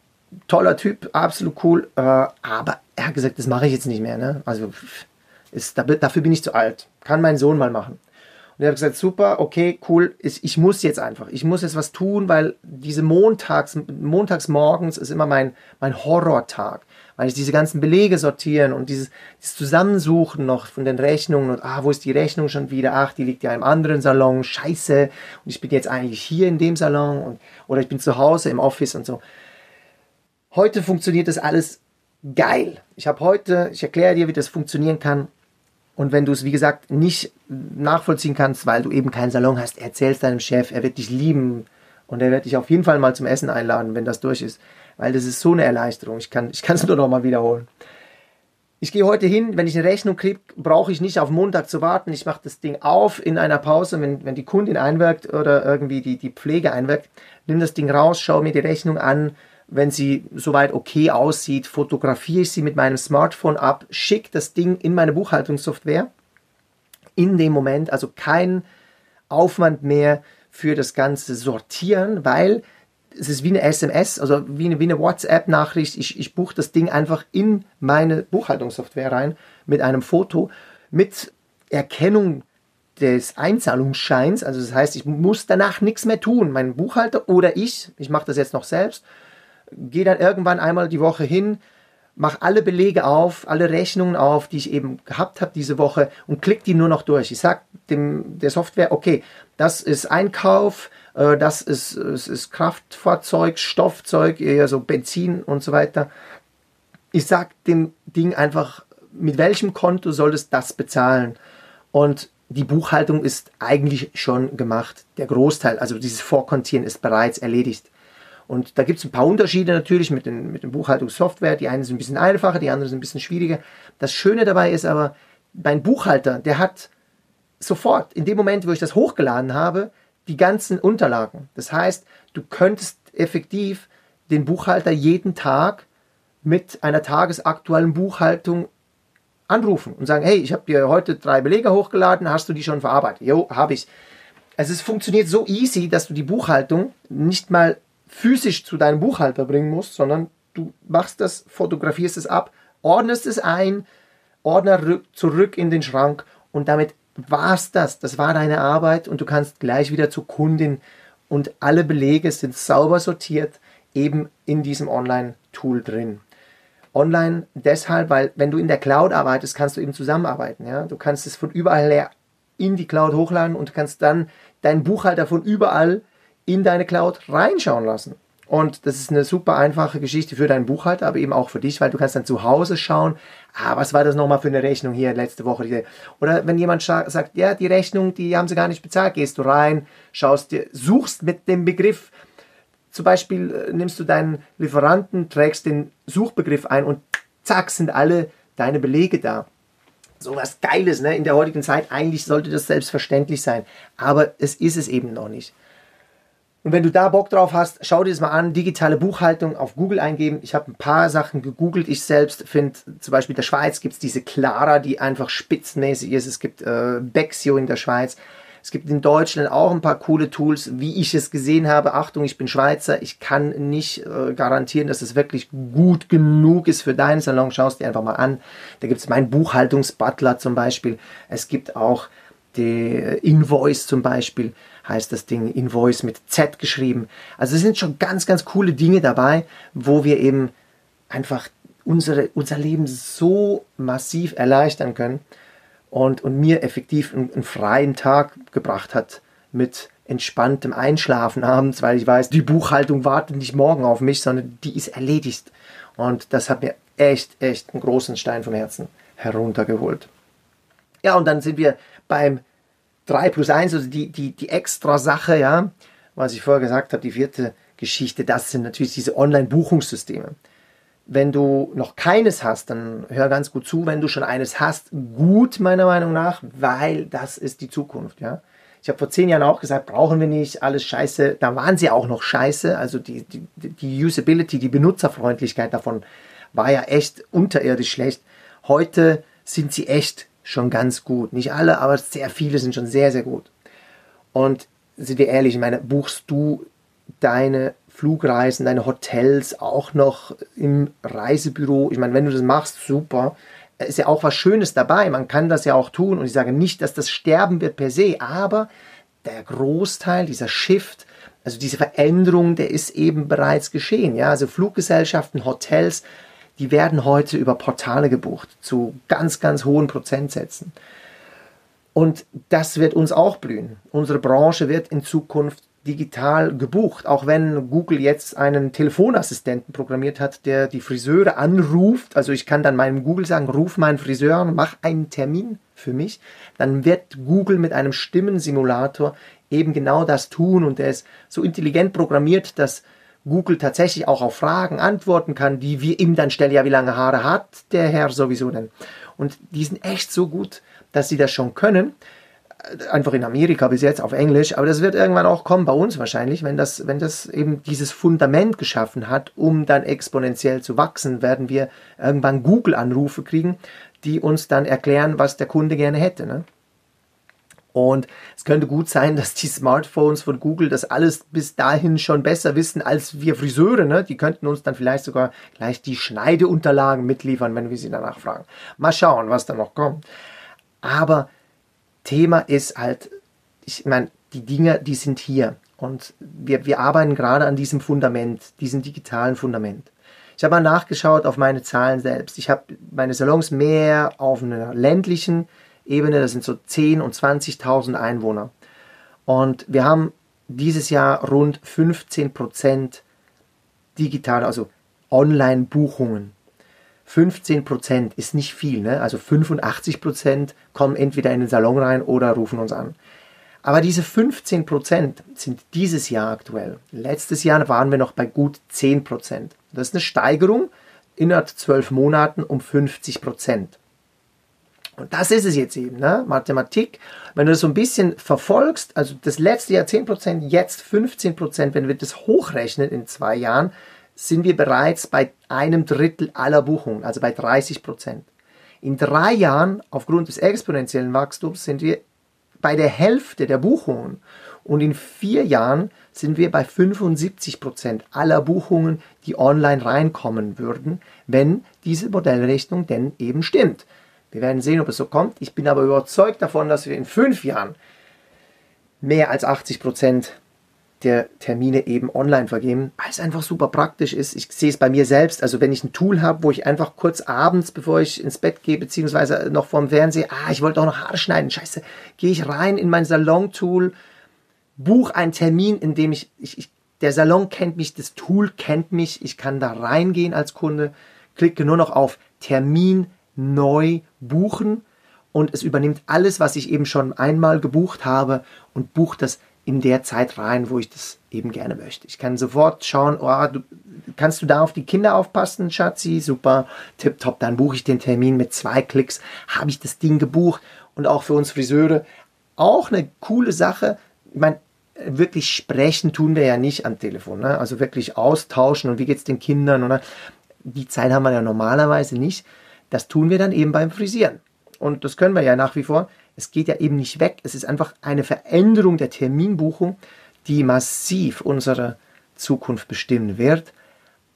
toller Typ, absolut cool. Äh, aber er hat gesagt, das mache ich jetzt nicht mehr. Ne? Also ist, dafür bin ich zu alt. Kann mein Sohn mal machen. Und er hat gesagt, super, okay, cool, ich muss jetzt einfach, ich muss jetzt was tun, weil diese Montags, montags morgens ist immer mein, mein Horrortag weil ich diese ganzen Belege sortieren und dieses, dieses Zusammensuchen noch von den Rechnungen und ah, wo ist die Rechnung schon wieder? Ach, die liegt ja im anderen Salon, scheiße. Und ich bin jetzt eigentlich hier in dem Salon und, oder ich bin zu Hause im Office und so. Heute funktioniert das alles geil. Ich habe heute, ich erkläre dir, wie das funktionieren kann. Und wenn du es, wie gesagt, nicht nachvollziehen kannst, weil du eben keinen Salon hast, erzählst deinem Chef, er wird dich lieben und er wird dich auf jeden Fall mal zum Essen einladen, wenn das durch ist weil das ist so eine Erleichterung. Ich kann es nur noch mal wiederholen. Ich gehe heute hin, wenn ich eine Rechnung kriege, brauche ich nicht auf Montag zu warten. Ich mache das Ding auf in einer Pause, wenn, wenn die Kundin einwirkt oder irgendwie die, die Pflege einwirkt. Nimm das Ding raus, schaue mir die Rechnung an. Wenn sie soweit okay aussieht, fotografiere ich sie mit meinem Smartphone ab, schicke das Ding in meine Buchhaltungssoftware. In dem Moment, also kein Aufwand mehr für das ganze Sortieren, weil es ist wie eine SMS, also wie eine, eine WhatsApp-Nachricht. Ich, ich buche das Ding einfach in meine Buchhaltungssoftware rein mit einem Foto, mit Erkennung des Einzahlungsscheins. Also das heißt, ich muss danach nichts mehr tun. Mein Buchhalter oder ich, ich mache das jetzt noch selbst, gehe dann irgendwann einmal die Woche hin, mache alle Belege auf, alle Rechnungen auf, die ich eben gehabt habe diese Woche und klicke die nur noch durch. Ich sage dem der Software, okay, das ist Einkauf, äh, das ist, ist, ist Kraftfahrzeug, Stoffzeug, eher so Benzin und so weiter. Ich sage dem Ding einfach, mit welchem Konto solltest das bezahlen? Und die Buchhaltung ist eigentlich schon gemacht. Der Großteil, also dieses Vorkontieren ist bereits erledigt. Und da gibt es ein paar Unterschiede natürlich mit den, mit den Buchhaltungssoftware. Die eine ist ein bisschen einfacher, die andere ist ein bisschen schwieriger. Das Schöne dabei ist aber, mein Buchhalter, der hat sofort, in dem Moment, wo ich das hochgeladen habe, die ganzen Unterlagen. Das heißt, du könntest effektiv den Buchhalter jeden Tag mit einer tagesaktuellen Buchhaltung anrufen und sagen, hey, ich habe dir heute drei Belege hochgeladen, hast du die schon verarbeitet? Jo, habe ich. Also es funktioniert so easy, dass du die Buchhaltung nicht mal physisch zu deinem Buchhalter bringen musst, sondern du machst das, fotografierst es ab, ordnest es ein, Ordner zurück in den Schrank und damit war's das. Das war deine Arbeit und du kannst gleich wieder zur Kundin und alle Belege sind sauber sortiert eben in diesem Online-Tool drin. Online deshalb, weil wenn du in der Cloud arbeitest, kannst du eben zusammenarbeiten. Ja? Du kannst es von überall her in die Cloud hochladen und kannst dann deinen Buchhalter von überall in deine Cloud reinschauen lassen. Und das ist eine super einfache Geschichte für deinen Buchhalter, aber eben auch für dich, weil du kannst dann zu Hause schauen, ah, was war das nochmal für eine Rechnung hier letzte Woche? Oder wenn jemand sagt, ja, die Rechnung, die haben sie gar nicht bezahlt, gehst du rein, schaust dir, suchst mit dem Begriff, zum Beispiel äh, nimmst du deinen Lieferanten, trägst den Suchbegriff ein und zack, sind alle deine Belege da. So was Geiles, ne? In der heutigen Zeit, eigentlich sollte das selbstverständlich sein. Aber es ist es eben noch nicht. Und wenn du da Bock drauf hast, schau dir das mal an. Digitale Buchhaltung auf Google eingeben. Ich habe ein paar Sachen gegoogelt. Ich selbst finde, zum Beispiel in der Schweiz gibt es diese Clara, die einfach spitzenmäßig ist. Es gibt äh, Bexio in der Schweiz. Es gibt in Deutschland auch ein paar coole Tools, wie ich es gesehen habe. Achtung, ich bin Schweizer. Ich kann nicht äh, garantieren, dass es wirklich gut genug ist für deinen Salon. Schau es dir einfach mal an. Da gibt es meinen Buchhaltungsbutler zum Beispiel. Es gibt auch die Invoice zum Beispiel heißt das Ding, Invoice mit Z geschrieben. Also es sind schon ganz, ganz coole Dinge dabei, wo wir eben einfach unsere, unser Leben so massiv erleichtern können und, und mir effektiv einen, einen freien Tag gebracht hat mit entspanntem Einschlafen abends, weil ich weiß, die Buchhaltung wartet nicht morgen auf mich, sondern die ist erledigt. Und das hat mir echt, echt einen großen Stein vom Herzen heruntergeholt. Ja, und dann sind wir beim 3 plus 1, also die, die, die extra Sache, ja, was ich vorher gesagt habe, die vierte Geschichte, das sind natürlich diese Online-Buchungssysteme. Wenn du noch keines hast, dann hör ganz gut zu. Wenn du schon eines hast, gut meiner Meinung nach, weil das ist die Zukunft. Ja? Ich habe vor zehn Jahren auch gesagt, brauchen wir nicht, alles scheiße. Da waren sie auch noch scheiße. Also die, die, die Usability, die Benutzerfreundlichkeit davon war ja echt unterirdisch schlecht. Heute sind sie echt schon ganz gut. Nicht alle, aber sehr viele sind schon sehr, sehr gut. Und sind wir ehrlich, ich meine, buchst du deine Flugreisen, deine Hotels auch noch im Reisebüro? Ich meine, wenn du das machst, super. Ist ja auch was Schönes dabei. Man kann das ja auch tun. Und ich sage nicht, dass das sterben wird per se, aber der Großteil, dieser Shift, also diese Veränderung, der ist eben bereits geschehen. Ja, also Fluggesellschaften, Hotels die werden heute über Portale gebucht zu ganz, ganz hohen Prozentsätzen. Und das wird uns auch blühen. Unsere Branche wird in Zukunft digital gebucht, auch wenn Google jetzt einen Telefonassistenten programmiert hat, der die Friseure anruft. Also ich kann dann meinem Google sagen, ruf meinen Friseur an, mach einen Termin für mich. Dann wird Google mit einem Stimmensimulator eben genau das tun und der ist so intelligent programmiert, dass Google tatsächlich auch auf Fragen antworten kann, die wir ihm dann stellen, ja, wie lange Haare hat der Herr sowieso denn? Und die sind echt so gut, dass sie das schon können. Einfach in Amerika bis jetzt auf Englisch, aber das wird irgendwann auch kommen bei uns wahrscheinlich, wenn das, wenn das eben dieses Fundament geschaffen hat, um dann exponentiell zu wachsen, werden wir irgendwann Google-Anrufe kriegen, die uns dann erklären, was der Kunde gerne hätte. Ne? Und es könnte gut sein, dass die Smartphones von Google das alles bis dahin schon besser wissen als wir Friseure. Ne? Die könnten uns dann vielleicht sogar gleich die Schneideunterlagen mitliefern, wenn wir sie danach fragen. Mal schauen, was da noch kommt. Aber Thema ist halt, ich meine, die Dinge, die sind hier. Und wir, wir arbeiten gerade an diesem Fundament, diesem digitalen Fundament. Ich habe mal nachgeschaut auf meine Zahlen selbst. Ich habe meine Salons mehr auf einer ländlichen Ebene, das sind so 10.000 und 20.000 Einwohner. Und wir haben dieses Jahr rund 15 Prozent digitale, also Online-Buchungen. 15% ist nicht viel, ne? also 85% kommen entweder in den Salon rein oder rufen uns an. Aber diese 15% sind dieses Jahr aktuell. Letztes Jahr waren wir noch bei gut 10%. Das ist eine Steigerung innerhalb zwölf Monaten um 50%. Und das ist es jetzt eben, ne? Mathematik. Wenn du das so ein bisschen verfolgst, also das letzte Jahr 10%, jetzt 15%, wenn wir das hochrechnen in zwei Jahren, sind wir bereits bei einem Drittel aller Buchungen, also bei 30 Prozent. In drei Jahren, aufgrund des exponentiellen Wachstums, sind wir bei der Hälfte der Buchungen. Und in vier Jahren sind wir bei 75 Prozent aller Buchungen, die online reinkommen würden, wenn diese Modellrechnung denn eben stimmt. Wir werden sehen, ob es so kommt. Ich bin aber überzeugt davon, dass wir in fünf Jahren mehr als 80 Prozent der Termine eben online vergeben, weil es einfach super praktisch ist. Ich sehe es bei mir selbst, also wenn ich ein Tool habe, wo ich einfach kurz abends, bevor ich ins Bett gehe, beziehungsweise noch vorm Fernseher, ah, ich wollte auch noch Haare schneiden, scheiße, gehe ich rein in mein Salon-Tool, buche einen Termin, in dem ich, ich, ich, der Salon kennt mich, das Tool kennt mich, ich kann da reingehen als Kunde, klicke nur noch auf Termin neu buchen und es übernimmt alles, was ich eben schon einmal gebucht habe und bucht das in der Zeit rein, wo ich das eben gerne möchte. Ich kann sofort schauen, oh, du, kannst du da auf die Kinder aufpassen, Schatzi? Super, tipptopp, dann buche ich den Termin mit zwei Klicks, habe ich das Ding gebucht und auch für uns Friseure auch eine coole Sache. Ich meine, wirklich sprechen tun wir ja nicht am Telefon, ne? also wirklich austauschen und wie geht es den Kindern oder die Zeit haben wir ja normalerweise nicht. Das tun wir dann eben beim Frisieren. Und das können wir ja nach wie vor. Es geht ja eben nicht weg. Es ist einfach eine Veränderung der Terminbuchung, die massiv unsere Zukunft bestimmen wird.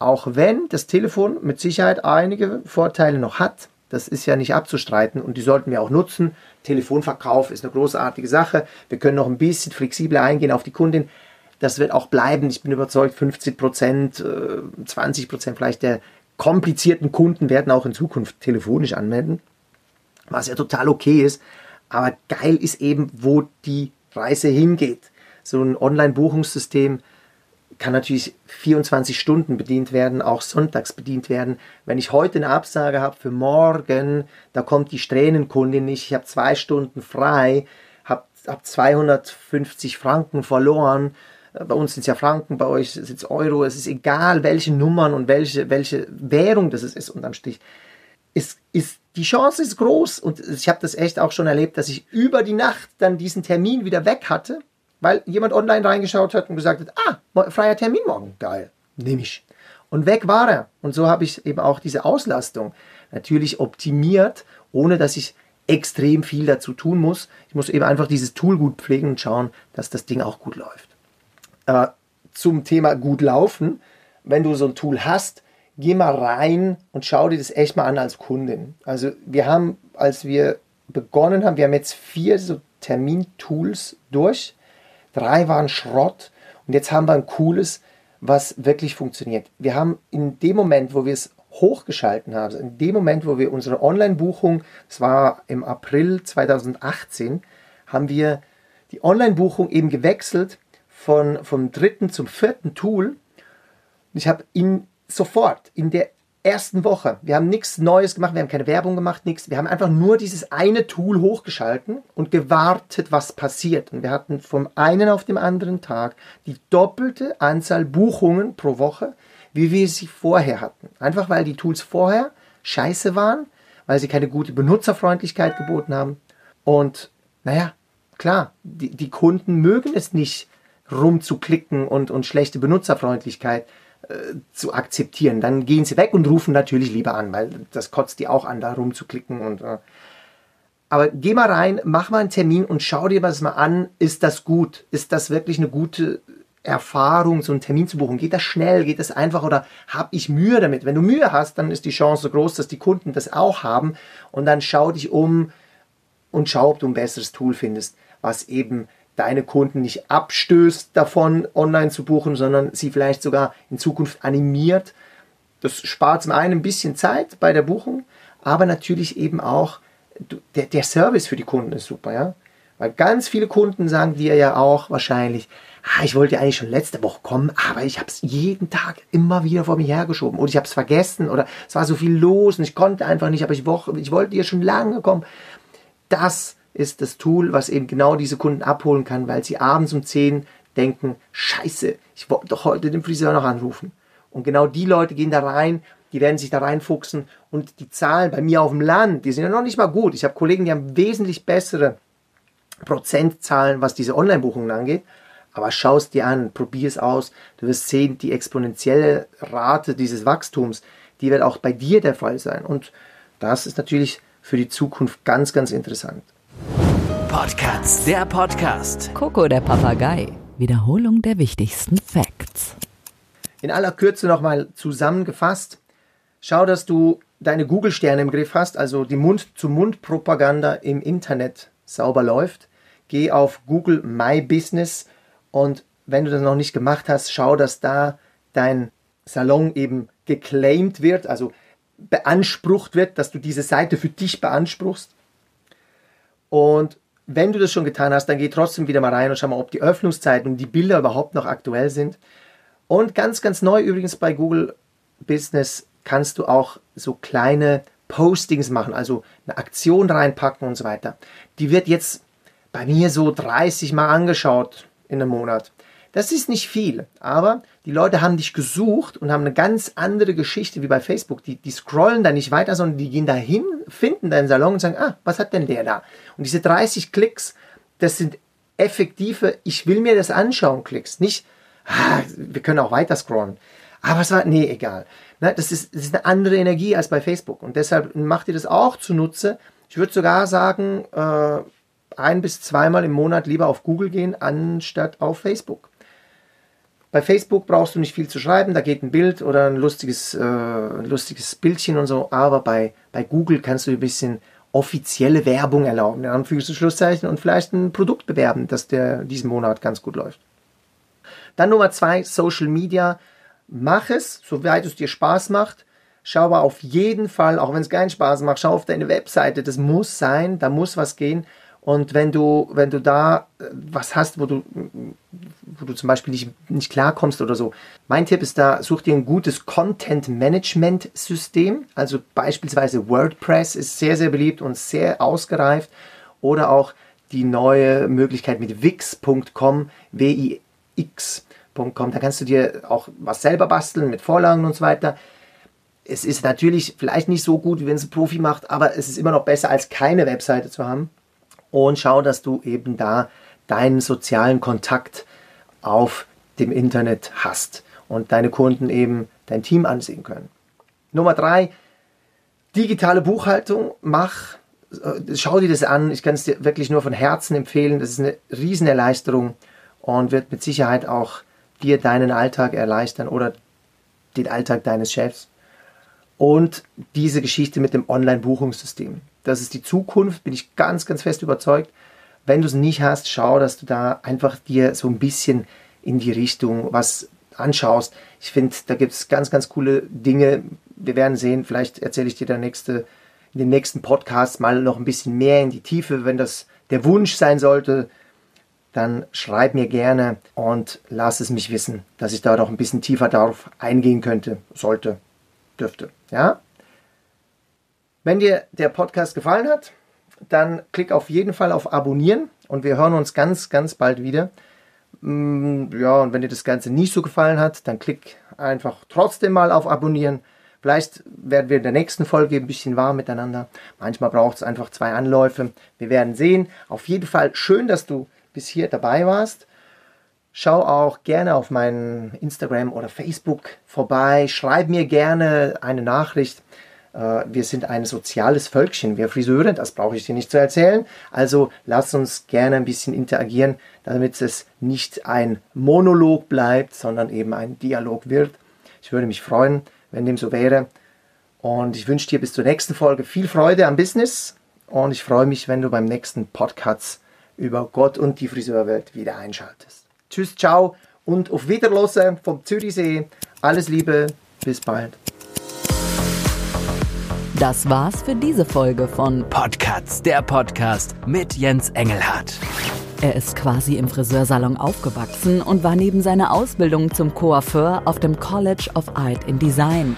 Auch wenn das Telefon mit Sicherheit einige Vorteile noch hat. Das ist ja nicht abzustreiten und die sollten wir auch nutzen. Telefonverkauf ist eine großartige Sache. Wir können noch ein bisschen flexibler eingehen auf die Kundin. Das wird auch bleiben. Ich bin überzeugt, 50 Prozent, 20 äh, Prozent vielleicht der komplizierten Kunden werden auch in Zukunft telefonisch anmelden, was ja total okay ist. Aber geil ist eben, wo die Reise hingeht. So ein Online-Buchungssystem kann natürlich 24 Stunden bedient werden, auch sonntags bedient werden. Wenn ich heute eine Absage habe für morgen, da kommt die Strähnenkundin nicht, ich habe zwei Stunden frei, habe hab 250 Franken verloren. Bei uns sind es ja Franken, bei euch sind es Euro. Es ist egal, welche Nummern und welche, welche Währung das ist, unterm Strich. Es ist die Chance ist groß und ich habe das echt auch schon erlebt, dass ich über die Nacht dann diesen Termin wieder weg hatte, weil jemand online reingeschaut hat und gesagt hat, ah, freier Termin morgen, geil, nehme ich. Und weg war er. Und so habe ich eben auch diese Auslastung natürlich optimiert, ohne dass ich extrem viel dazu tun muss. Ich muss eben einfach dieses Tool gut pflegen und schauen, dass das Ding auch gut läuft. Äh, zum Thema gut laufen, wenn du so ein Tool hast, geh mal rein und schau dir das echt mal an als Kundin. Also wir haben, als wir begonnen haben, wir haben jetzt vier so Termintools durch. Drei waren Schrott und jetzt haben wir ein cooles, was wirklich funktioniert. Wir haben in dem Moment, wo wir es hochgeschalten haben, also in dem Moment, wo wir unsere Online-Buchung, das war im April 2018, haben wir die Online-Buchung eben gewechselt von, vom dritten zum vierten Tool. Ich habe in sofort in der ersten Woche. Wir haben nichts Neues gemacht, wir haben keine Werbung gemacht, nichts. Wir haben einfach nur dieses eine Tool hochgeschalten und gewartet, was passiert. Und wir hatten vom einen auf dem anderen Tag die doppelte Anzahl Buchungen pro Woche, wie wir sie vorher hatten. Einfach weil die Tools vorher scheiße waren, weil sie keine gute Benutzerfreundlichkeit geboten haben. Und naja, klar, die, die Kunden mögen es nicht rumzuklicken und, und schlechte Benutzerfreundlichkeit äh, zu akzeptieren. Dann gehen sie weg und rufen natürlich lieber an, weil das kotzt die auch an, da rumzuklicken und äh. aber geh mal rein, mach mal einen Termin und schau dir das mal an. Ist das gut? Ist das wirklich eine gute Erfahrung, so einen Termin zu buchen? Geht das schnell? Geht das einfach oder habe ich Mühe damit? Wenn du Mühe hast, dann ist die Chance groß, dass die Kunden das auch haben und dann schau dich um und schau, ob du ein besseres Tool findest, was eben deine Kunden nicht abstößt davon, online zu buchen, sondern sie vielleicht sogar in Zukunft animiert. Das spart zum einen ein bisschen Zeit bei der Buchung, aber natürlich eben auch der, der Service für die Kunden ist super, ja. Weil ganz viele Kunden sagen dir ja auch wahrscheinlich, ah, ich wollte eigentlich schon letzte Woche kommen, aber ich habe es jeden Tag immer wieder vor mir hergeschoben oder ich habe es vergessen oder es war so viel los und ich konnte einfach nicht, aber ich, ich wollte ja schon lange kommen. Das ist das Tool, was eben genau diese Kunden abholen kann, weil sie abends um 10 denken, scheiße, ich wollte doch heute den Friseur noch anrufen. Und genau die Leute gehen da rein, die werden sich da reinfuchsen und die Zahlen bei mir auf dem Land, die sind ja noch nicht mal gut. Ich habe Kollegen, die haben wesentlich bessere Prozentzahlen, was diese Online-Buchungen angeht. Aber schau es dir an, probier es aus. Du wirst sehen, die exponentielle Rate dieses Wachstums, die wird auch bei dir der Fall sein. Und das ist natürlich für die Zukunft ganz, ganz interessant. Podcast, der Podcast. Coco der Papagei. Wiederholung der wichtigsten Facts. In aller Kürze nochmal zusammengefasst. Schau, dass du deine Google-Sterne im Griff hast, also die Mund-zu-Mund-Propaganda im Internet sauber läuft. Geh auf Google My Business und wenn du das noch nicht gemacht hast, schau, dass da dein Salon eben geclaimed wird, also beansprucht wird, dass du diese Seite für dich beanspruchst. Und wenn du das schon getan hast, dann geh trotzdem wieder mal rein und schau mal, ob die Öffnungszeiten und die Bilder überhaupt noch aktuell sind. Und ganz, ganz neu übrigens bei Google Business kannst du auch so kleine Postings machen, also eine Aktion reinpacken und so weiter. Die wird jetzt bei mir so 30 Mal angeschaut in einem Monat. Das ist nicht viel, aber die Leute haben dich gesucht und haben eine ganz andere Geschichte wie bei Facebook. Die, die scrollen da nicht weiter, sondern die gehen da hin, finden deinen Salon und sagen, ah, was hat denn der da? Und diese 30 Klicks, das sind effektive, ich will mir das anschauen, Klicks. Nicht, ah, wir können auch weiter scrollen. Aber es war, nee, egal. Na, das, ist, das ist eine andere Energie als bei Facebook. Und deshalb macht ihr das auch zunutze. Ich würde sogar sagen, äh, ein bis zweimal im Monat lieber auf Google gehen, anstatt auf Facebook. Bei Facebook brauchst du nicht viel zu schreiben, da geht ein Bild oder ein lustiges, äh, lustiges Bildchen und so, aber bei, bei Google kannst du ein bisschen offizielle Werbung erlauben, in Anführungs- und Schlusszeichen, und vielleicht ein Produkt bewerben, das der diesen Monat ganz gut läuft. Dann Nummer zwei, Social Media. Mach es, soweit es dir Spaß macht. Schau aber auf jeden Fall, auch wenn es keinen Spaß macht, schau auf deine Webseite. Das muss sein, da muss was gehen. Und wenn du, wenn du da äh, was hast, wo du, wo du zum Beispiel nicht, nicht klarkommst oder so, mein Tipp ist da, such dir ein gutes Content-Management-System. Also beispielsweise WordPress ist sehr, sehr beliebt und sehr ausgereift. Oder auch die neue Möglichkeit mit wix.com, W-I-X.com. Da kannst du dir auch was selber basteln mit Vorlagen und so weiter. Es ist natürlich vielleicht nicht so gut, wie wenn es ein Profi macht, aber es ist immer noch besser, als keine Webseite zu haben und schau, dass du eben da deinen sozialen Kontakt auf dem Internet hast und deine Kunden eben dein Team ansehen können. Nummer drei, digitale Buchhaltung, mach, äh, schau dir das an. Ich kann es dir wirklich nur von Herzen empfehlen. Das ist eine Riesenerleichterung und wird mit Sicherheit auch dir deinen Alltag erleichtern oder den Alltag deines Chefs. Und diese Geschichte mit dem Online-Buchungssystem das ist die Zukunft, bin ich ganz, ganz fest überzeugt. Wenn du es nicht hast, schau, dass du da einfach dir so ein bisschen in die Richtung was anschaust. Ich finde, da gibt es ganz, ganz coole Dinge. Wir werden sehen, vielleicht erzähle ich dir der nächste, in den nächsten Podcasts mal noch ein bisschen mehr in die Tiefe. Wenn das der Wunsch sein sollte, dann schreib mir gerne und lass es mich wissen, dass ich da noch ein bisschen tiefer darauf eingehen könnte, sollte, dürfte. Ja? Wenn dir der Podcast gefallen hat, dann klick auf jeden Fall auf Abonnieren und wir hören uns ganz, ganz bald wieder. Mm, ja, und wenn dir das Ganze nicht so gefallen hat, dann klick einfach trotzdem mal auf Abonnieren. Vielleicht werden wir in der nächsten Folge ein bisschen warm miteinander. Manchmal braucht es einfach zwei Anläufe. Wir werden sehen. Auf jeden Fall schön, dass du bis hier dabei warst. Schau auch gerne auf meinen Instagram oder Facebook vorbei. Schreib mir gerne eine Nachricht. Äh, wir sind ein soziales Völkchen, wir Friseure, das brauche ich dir nicht zu erzählen. Also lass uns gerne ein bisschen interagieren, damit es nicht ein Monolog bleibt, sondern eben ein Dialog wird. Ich würde mich freuen, wenn dem so wäre. Und ich wünsche dir bis zur nächsten Folge viel Freude am Business. Und ich freue mich, wenn du beim nächsten Podcast über Gott und die Friseurwelt wieder einschaltest. Tschüss, ciao und auf Wiederlose vom Zürichsee. Alles Liebe, bis bald. Das war's für diese Folge von Podcasts, der Podcast mit Jens Engelhardt. Er ist quasi im Friseursalon aufgewachsen und war neben seiner Ausbildung zum Coiffeur auf dem College of Art in Design.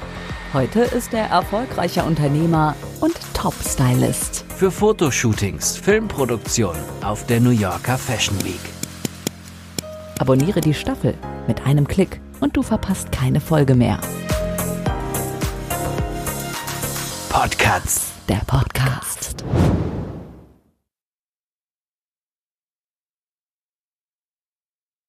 Heute ist er erfolgreicher Unternehmer und Top-Stylist. Für Fotoshootings, Filmproduktion auf der New Yorker Fashion Week. Abonniere die Staffel mit einem Klick und du verpasst keine Folge mehr. Podcasts. Der Podcast.